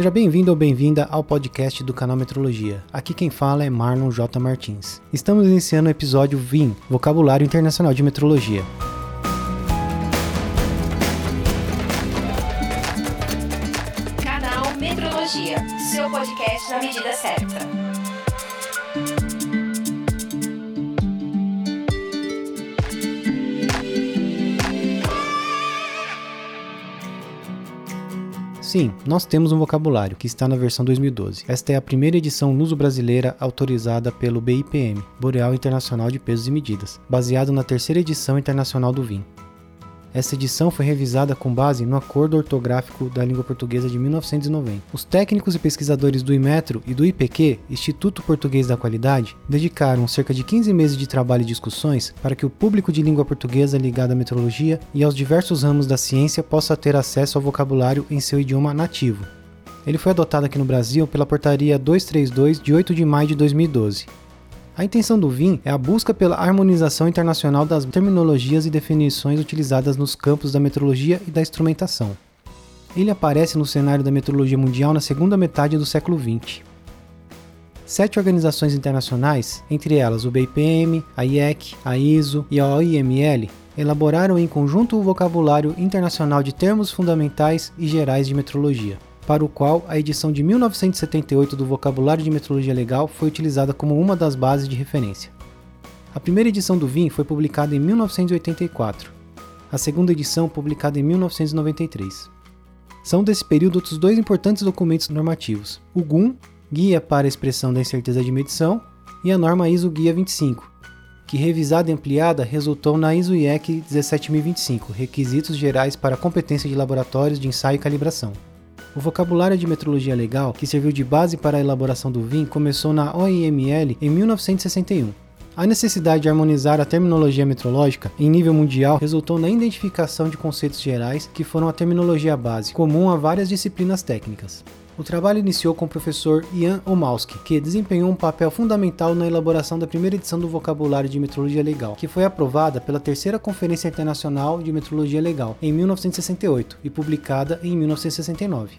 Seja bem-vindo ou bem-vinda ao podcast do canal Metrologia. Aqui quem fala é Marlon J. Martins. Estamos iniciando o episódio VIM, Vocabulário Internacional de Metrologia. Canal Metrologia, seu podcast na medida certa. Sim, nós temos um vocabulário que está na versão 2012. Esta é a primeira edição luso-brasileira autorizada pelo BIPM, Boreal Internacional de Pesos e Medidas, baseado na terceira edição internacional do VIN. Essa edição foi revisada com base no Acordo Ortográfico da Língua Portuguesa de 1990. Os técnicos e pesquisadores do IMETRO e do IPQ, Instituto Português da Qualidade, dedicaram cerca de 15 meses de trabalho e discussões para que o público de língua portuguesa ligado à metrologia e aos diversos ramos da ciência possa ter acesso ao vocabulário em seu idioma nativo. Ele foi adotado aqui no Brasil pela Portaria 232 de 8 de maio de 2012. A intenção do VIM é a busca pela harmonização internacional das terminologias e definições utilizadas nos campos da metrologia e da instrumentação. Ele aparece no cenário da metrologia mundial na segunda metade do século XX. Sete organizações internacionais, entre elas o BIPM, a IEC, a ISO e a OIML, elaboraram em conjunto o vocabulário internacional de termos fundamentais e gerais de metrologia para o qual a edição de 1978 do Vocabulário de Metrologia Legal foi utilizada como uma das bases de referência. A primeira edição do VIM foi publicada em 1984, a segunda edição publicada em 1993. São desse período outros dois importantes documentos normativos: o GUM, Guia para a Expressão da Incerteza de Medição, e a norma ISO Guia 25, que revisada e ampliada resultou na ISO IEC 17025, Requisitos Gerais para a Competência de Laboratórios de Ensaio e Calibração. O vocabulário de metrologia legal, que serviu de base para a elaboração do VIN, começou na OIML em 1961. A necessidade de harmonizar a terminologia metrológica em nível mundial resultou na identificação de conceitos gerais que foram a terminologia base, comum a várias disciplinas técnicas. O trabalho iniciou com o professor Ian Omowski, que desempenhou um papel fundamental na elaboração da primeira edição do Vocabulário de Metrologia Legal, que foi aprovada pela Terceira Conferência Internacional de Metrologia Legal em 1968 e publicada em 1969.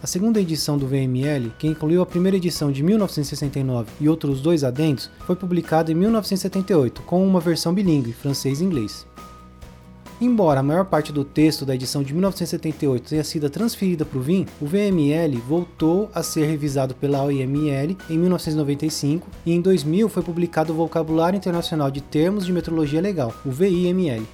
A segunda edição do VML, que incluiu a primeira edição de 1969 e outros dois adendos, foi publicada em 1978 com uma versão bilíngue, francês e inglês. Embora a maior parte do texto da edição de 1978 tenha sido transferida para o VIM, o VML voltou a ser revisado pela OIML em 1995 e em 2000 foi publicado o Vocabulário Internacional de Termos de Metrologia Legal, o VIML.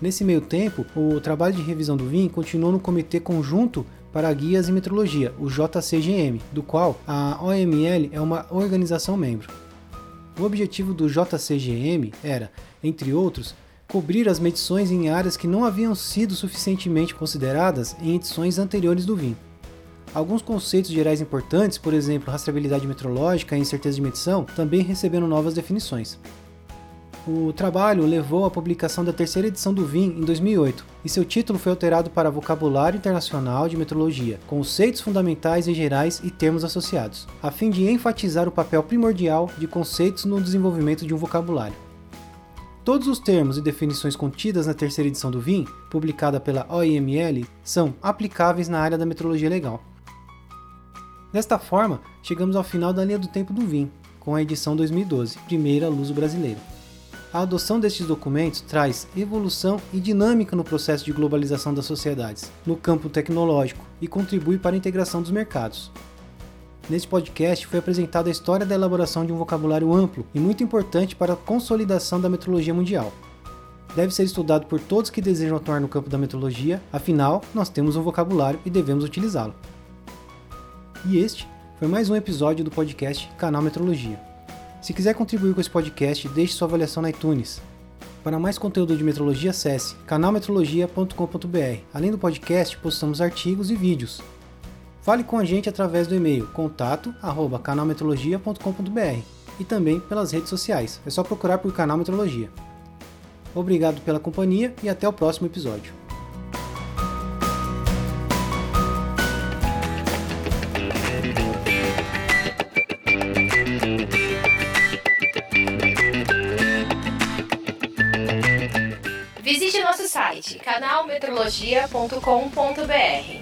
Nesse meio tempo, o trabalho de revisão do VIM continuou no Comitê Conjunto para Guias e Metrologia, o JCGM, do qual a OML é uma organização membro. O objetivo do JCGM era, entre outros, cobrir as medições em áreas que não haviam sido suficientemente consideradas em edições anteriores do VIM. Alguns conceitos gerais importantes, por exemplo, rastreabilidade metrológica e incerteza de medição, também receberam novas definições. O trabalho levou à publicação da terceira edição do VIM em 2008, e seu título foi alterado para Vocabulário Internacional de Metrologia, conceitos fundamentais e gerais e termos associados, a fim de enfatizar o papel primordial de conceitos no desenvolvimento de um vocabulário. Todos os termos e definições contidas na terceira edição do VIM, publicada pela OIML, são aplicáveis na área da metrologia legal. Desta forma, chegamos ao final da linha do tempo do VIM, com a edição 2012, primeira luso brasileira. A adoção destes documentos traz evolução e dinâmica no processo de globalização das sociedades, no campo tecnológico, e contribui para a integração dos mercados, Neste podcast foi apresentada a história da elaboração de um vocabulário amplo e muito importante para a consolidação da metrologia mundial. Deve ser estudado por todos que desejam atuar no campo da metrologia, afinal, nós temos um vocabulário e devemos utilizá-lo. E este foi mais um episódio do podcast Canal Metrologia. Se quiser contribuir com esse podcast, deixe sua avaliação na iTunes. Para mais conteúdo de metrologia, acesse canalmetrologia.com.br. Além do podcast, postamos artigos e vídeos. Fale com a gente através do e-mail contato@canalmetrologia.com.br e também pelas redes sociais. É só procurar por Canal Metrologia. Obrigado pela companhia e até o próximo episódio. Visite nosso site canalmetrologia.com.br.